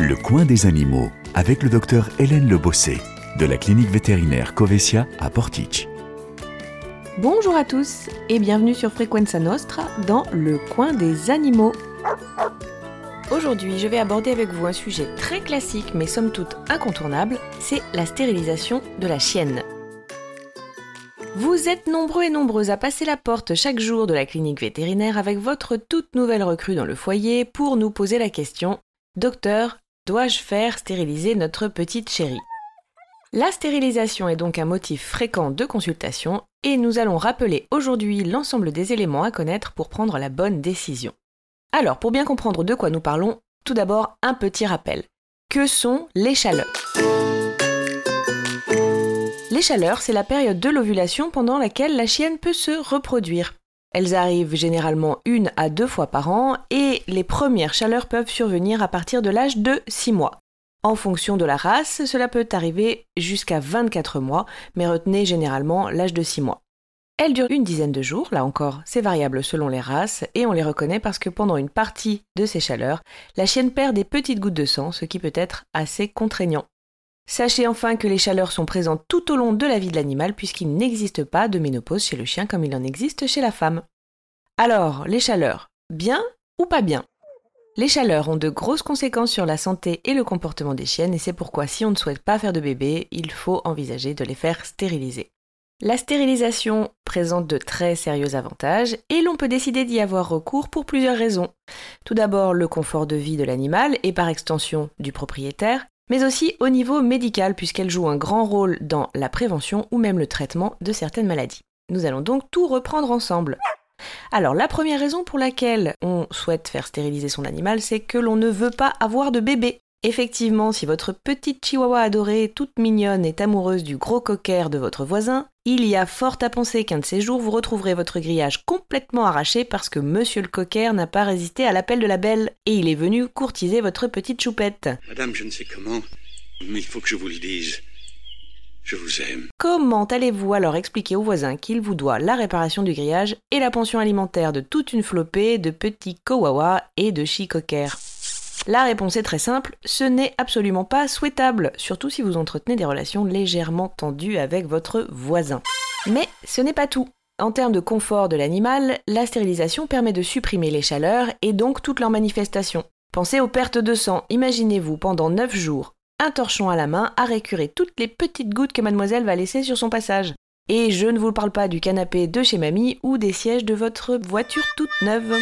Le coin des animaux avec le docteur Hélène Lebossé de la clinique vétérinaire Covesia à Portich. Bonjour à tous et bienvenue sur Frequenza Nostra dans le coin des animaux. Aujourd'hui, je vais aborder avec vous un sujet très classique mais somme toute incontournable, c'est la stérilisation de la chienne. Vous êtes nombreux et nombreuses à passer la porte chaque jour de la clinique vétérinaire avec votre toute nouvelle recrue dans le foyer pour nous poser la question Docteur, dois-je faire stériliser notre petite chérie? La stérilisation est donc un motif fréquent de consultation et nous allons rappeler aujourd'hui l'ensemble des éléments à connaître pour prendre la bonne décision. Alors, pour bien comprendre de quoi nous parlons, tout d'abord un petit rappel. Que sont les chaleurs? Les chaleurs, c'est la période de l'ovulation pendant laquelle la chienne peut se reproduire. Elles arrivent généralement une à deux fois par an et les premières chaleurs peuvent survenir à partir de l'âge de 6 mois. En fonction de la race, cela peut arriver jusqu'à 24 mois, mais retenez généralement l'âge de 6 mois. Elles durent une dizaine de jours, là encore, c'est variable selon les races, et on les reconnaît parce que pendant une partie de ces chaleurs, la chienne perd des petites gouttes de sang, ce qui peut être assez contraignant. Sachez enfin que les chaleurs sont présentes tout au long de la vie de l'animal puisqu'il n'existe pas de ménopause chez le chien comme il en existe chez la femme. Alors, les chaleurs, bien ou pas bien? Les chaleurs ont de grosses conséquences sur la santé et le comportement des chiennes et c'est pourquoi si on ne souhaite pas faire de bébé, il faut envisager de les faire stériliser. La stérilisation présente de très sérieux avantages et l'on peut décider d'y avoir recours pour plusieurs raisons. Tout d'abord le confort de vie de l'animal et par extension du propriétaire, mais aussi au niveau médical puisqu'elle joue un grand rôle dans la prévention ou même le traitement de certaines maladies. Nous allons donc tout reprendre ensemble. Alors la première raison pour laquelle on souhaite faire stériliser son animal, c'est que l'on ne veut pas avoir de bébé. Effectivement, si votre petite chihuahua adorée, toute mignonne, est amoureuse du gros cocker de votre voisin, il y a fort à penser qu'un de ces jours vous retrouverez votre grillage complètement arraché parce que monsieur le cocker n'a pas résisté à l'appel de la belle et il est venu courtiser votre petite choupette. Madame, je ne sais comment, mais il faut que je vous le dise. Je vous aime. Comment allez-vous alors expliquer au voisin qu'il vous doit la réparation du grillage et la pension alimentaire de toute une flopée de petits kowawa et de chicoquers la réponse est très simple, ce n'est absolument pas souhaitable, surtout si vous entretenez des relations légèrement tendues avec votre voisin. Mais ce n'est pas tout. En termes de confort de l'animal, la stérilisation permet de supprimer les chaleurs et donc toutes leurs manifestations. Pensez aux pertes de sang, imaginez-vous pendant 9 jours, un torchon à la main à récurer toutes les petites gouttes que mademoiselle va laisser sur son passage. Et je ne vous parle pas du canapé de chez mamie ou des sièges de votre voiture toute neuve.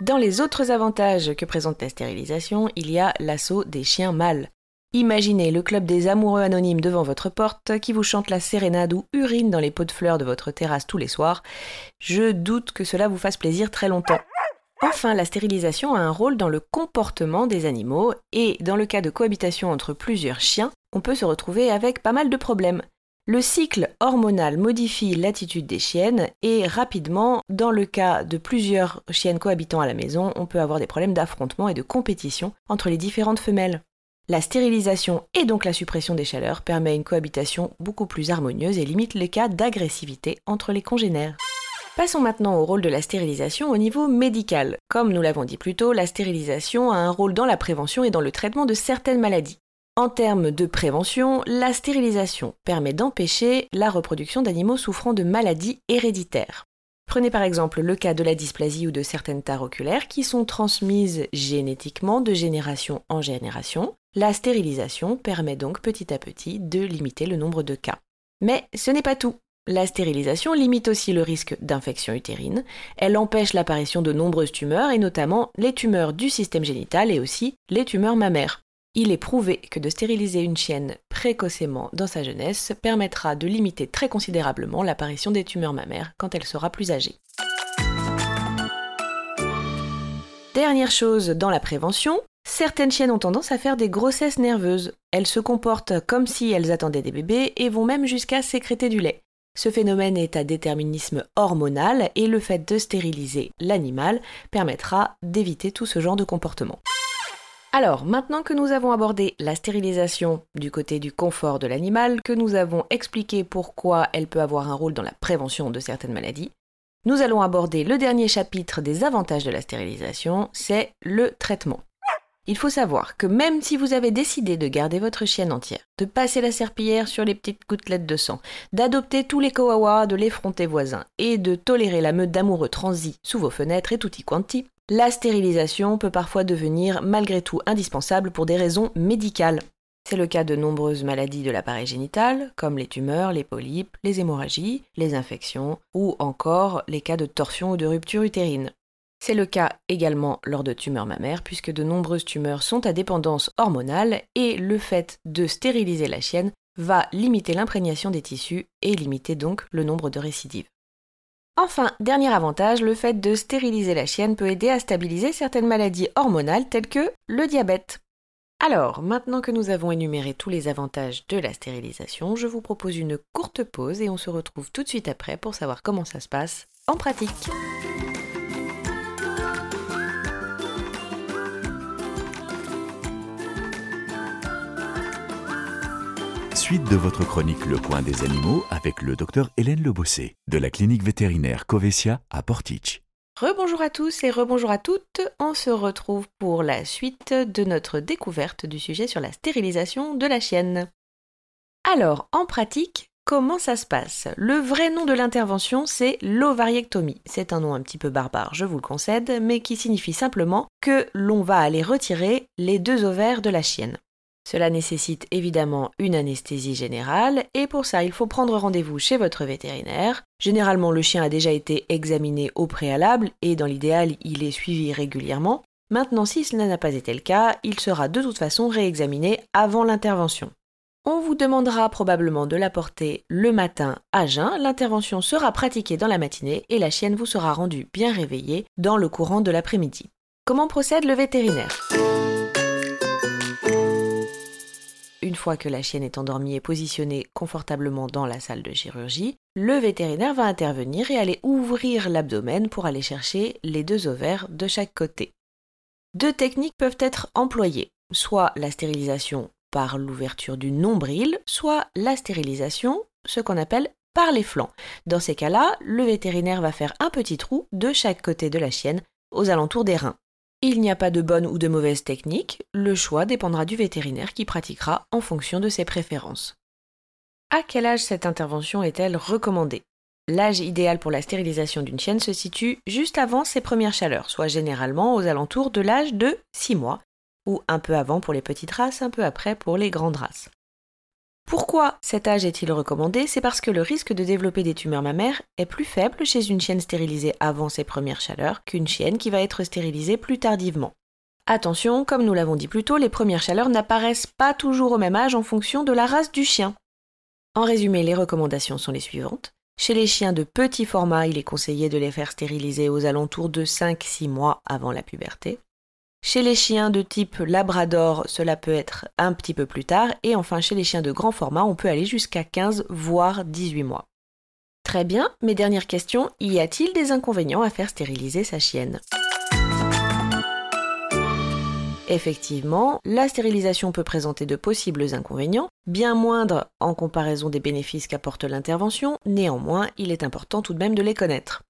Dans les autres avantages que présente la stérilisation, il y a l'assaut des chiens mâles. Imaginez le club des amoureux anonymes devant votre porte qui vous chante la sérénade ou urine dans les pots de fleurs de votre terrasse tous les soirs. Je doute que cela vous fasse plaisir très longtemps. Enfin, la stérilisation a un rôle dans le comportement des animaux et dans le cas de cohabitation entre plusieurs chiens, on peut se retrouver avec pas mal de problèmes. Le cycle hormonal modifie l'attitude des chiennes et rapidement, dans le cas de plusieurs chiennes cohabitant à la maison, on peut avoir des problèmes d'affrontement et de compétition entre les différentes femelles. La stérilisation et donc la suppression des chaleurs permet une cohabitation beaucoup plus harmonieuse et limite les cas d'agressivité entre les congénères. Passons maintenant au rôle de la stérilisation au niveau médical. Comme nous l'avons dit plus tôt, la stérilisation a un rôle dans la prévention et dans le traitement de certaines maladies. En termes de prévention, la stérilisation permet d'empêcher la reproduction d'animaux souffrant de maladies héréditaires. Prenez par exemple le cas de la dysplasie ou de certaines tares oculaires qui sont transmises génétiquement de génération en génération. La stérilisation permet donc petit à petit de limiter le nombre de cas. Mais ce n'est pas tout. La stérilisation limite aussi le risque d'infection utérine. Elle empêche l'apparition de nombreuses tumeurs et notamment les tumeurs du système génital et aussi les tumeurs mammaires. Il est prouvé que de stériliser une chienne précocement dans sa jeunesse permettra de limiter très considérablement l'apparition des tumeurs mammaires quand elle sera plus âgée. Dernière chose dans la prévention, certaines chiennes ont tendance à faire des grossesses nerveuses. Elles se comportent comme si elles attendaient des bébés et vont même jusqu'à sécréter du lait. Ce phénomène est à déterminisme hormonal et le fait de stériliser l'animal permettra d'éviter tout ce genre de comportement. Alors, maintenant que nous avons abordé la stérilisation du côté du confort de l'animal, que nous avons expliqué pourquoi elle peut avoir un rôle dans la prévention de certaines maladies, nous allons aborder le dernier chapitre des avantages de la stérilisation, c'est le traitement. Il faut savoir que même si vous avez décidé de garder votre chienne entière, de passer la serpillière sur les petites gouttelettes de sang, d'adopter tous les koawas de l'effronté voisin et de tolérer la meute d'amoureux transis sous vos fenêtres et tutti quanti, la stérilisation peut parfois devenir malgré tout indispensable pour des raisons médicales. C'est le cas de nombreuses maladies de l'appareil génital, comme les tumeurs, les polypes, les hémorragies, les infections, ou encore les cas de torsion ou de rupture utérine. C'est le cas également lors de tumeurs mammaires, puisque de nombreuses tumeurs sont à dépendance hormonale et le fait de stériliser la chienne va limiter l'imprégnation des tissus et limiter donc le nombre de récidives. Enfin, dernier avantage, le fait de stériliser la chienne peut aider à stabiliser certaines maladies hormonales telles que le diabète. Alors, maintenant que nous avons énuméré tous les avantages de la stérilisation, je vous propose une courte pause et on se retrouve tout de suite après pour savoir comment ça se passe en pratique. De votre chronique Le Point des animaux avec le docteur Hélène Lebossé de la clinique vétérinaire Covesia à Portich. Rebonjour à tous et rebonjour à toutes. On se retrouve pour la suite de notre découverte du sujet sur la stérilisation de la chienne. Alors, en pratique, comment ça se passe? Le vrai nom de l'intervention, c'est l'ovariectomie. C'est un nom un petit peu barbare, je vous le concède, mais qui signifie simplement que l'on va aller retirer les deux ovaires de la chienne. Cela nécessite évidemment une anesthésie générale et pour ça il faut prendre rendez-vous chez votre vétérinaire. Généralement le chien a déjà été examiné au préalable et dans l'idéal il est suivi régulièrement. Maintenant si cela n'a pas été le cas, il sera de toute façon réexaminé avant l'intervention. On vous demandera probablement de l'apporter le matin à jeun, l'intervention sera pratiquée dans la matinée et la chienne vous sera rendue bien réveillée dans le courant de l'après-midi. Comment procède le vétérinaire? Une fois que la chienne est endormie et positionnée confortablement dans la salle de chirurgie, le vétérinaire va intervenir et aller ouvrir l'abdomen pour aller chercher les deux ovaires de chaque côté. Deux techniques peuvent être employées, soit la stérilisation par l'ouverture du nombril, soit la stérilisation, ce qu'on appelle par les flancs. Dans ces cas-là, le vétérinaire va faire un petit trou de chaque côté de la chienne aux alentours des reins. Il n'y a pas de bonne ou de mauvaise technique, le choix dépendra du vétérinaire qui pratiquera en fonction de ses préférences. À quel âge cette intervention est-elle recommandée? L'âge idéal pour la stérilisation d'une chienne se situe juste avant ses premières chaleurs, soit généralement aux alentours de l'âge de 6 mois, ou un peu avant pour les petites races, un peu après pour les grandes races. Pourquoi cet âge est-il recommandé? C'est parce que le risque de développer des tumeurs mammaires est plus faible chez une chienne stérilisée avant ses premières chaleurs qu'une chienne qui va être stérilisée plus tardivement. Attention, comme nous l'avons dit plus tôt, les premières chaleurs n'apparaissent pas toujours au même âge en fonction de la race du chien. En résumé, les recommandations sont les suivantes. Chez les chiens de petit format, il est conseillé de les faire stériliser aux alentours de 5-6 mois avant la puberté. Chez les chiens de type labrador, cela peut être un petit peu plus tard. Et enfin, chez les chiens de grand format, on peut aller jusqu'à 15 voire 18 mois. Très bien, mes dernières questions. Y a-t-il des inconvénients à faire stériliser sa chienne? Effectivement, la stérilisation peut présenter de possibles inconvénients, bien moindres en comparaison des bénéfices qu'apporte l'intervention, néanmoins, il est important tout de même de les connaître.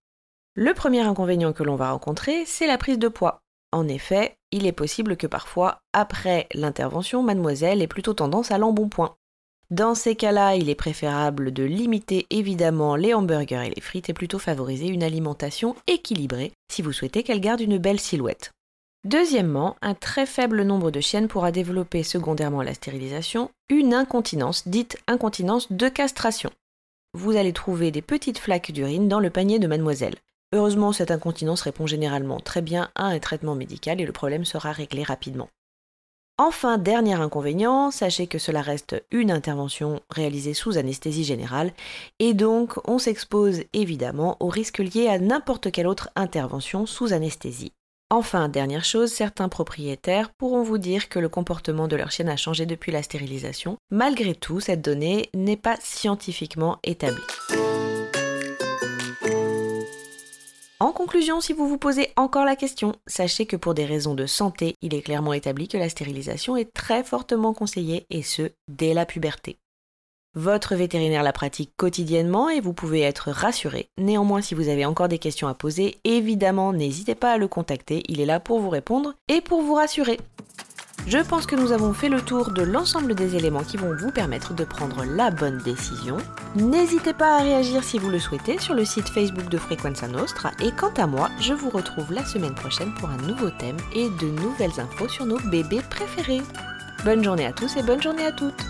Le premier inconvénient que l'on va rencontrer, c'est la prise de poids. En effet, il est possible que parfois, après l'intervention, mademoiselle ait plutôt tendance à l'embonpoint. Dans ces cas-là, il est préférable de limiter évidemment les hamburgers et les frites et plutôt favoriser une alimentation équilibrée si vous souhaitez qu'elle garde une belle silhouette. Deuxièmement, un très faible nombre de chiennes pourra développer secondairement à la stérilisation une incontinence dite incontinence de castration. Vous allez trouver des petites flaques d'urine dans le panier de mademoiselle. Heureusement, cette incontinence répond généralement très bien à un traitement médical et le problème sera réglé rapidement. Enfin, dernier inconvénient, sachez que cela reste une intervention réalisée sous anesthésie générale et donc on s'expose évidemment aux risques liés à n'importe quelle autre intervention sous anesthésie. Enfin, dernière chose, certains propriétaires pourront vous dire que le comportement de leur chienne a changé depuis la stérilisation. Malgré tout, cette donnée n'est pas scientifiquement établie. En conclusion, si vous vous posez encore la question, sachez que pour des raisons de santé, il est clairement établi que la stérilisation est très fortement conseillée et ce, dès la puberté. Votre vétérinaire la pratique quotidiennement et vous pouvez être rassuré. Néanmoins, si vous avez encore des questions à poser, évidemment, n'hésitez pas à le contacter, il est là pour vous répondre et pour vous rassurer. Je pense que nous avons fait le tour de l'ensemble des éléments qui vont vous permettre de prendre la bonne décision. N'hésitez pas à réagir si vous le souhaitez sur le site Facebook de Frequenza Nostra et quant à moi, je vous retrouve la semaine prochaine pour un nouveau thème et de nouvelles infos sur nos bébés préférés. Bonne journée à tous et bonne journée à toutes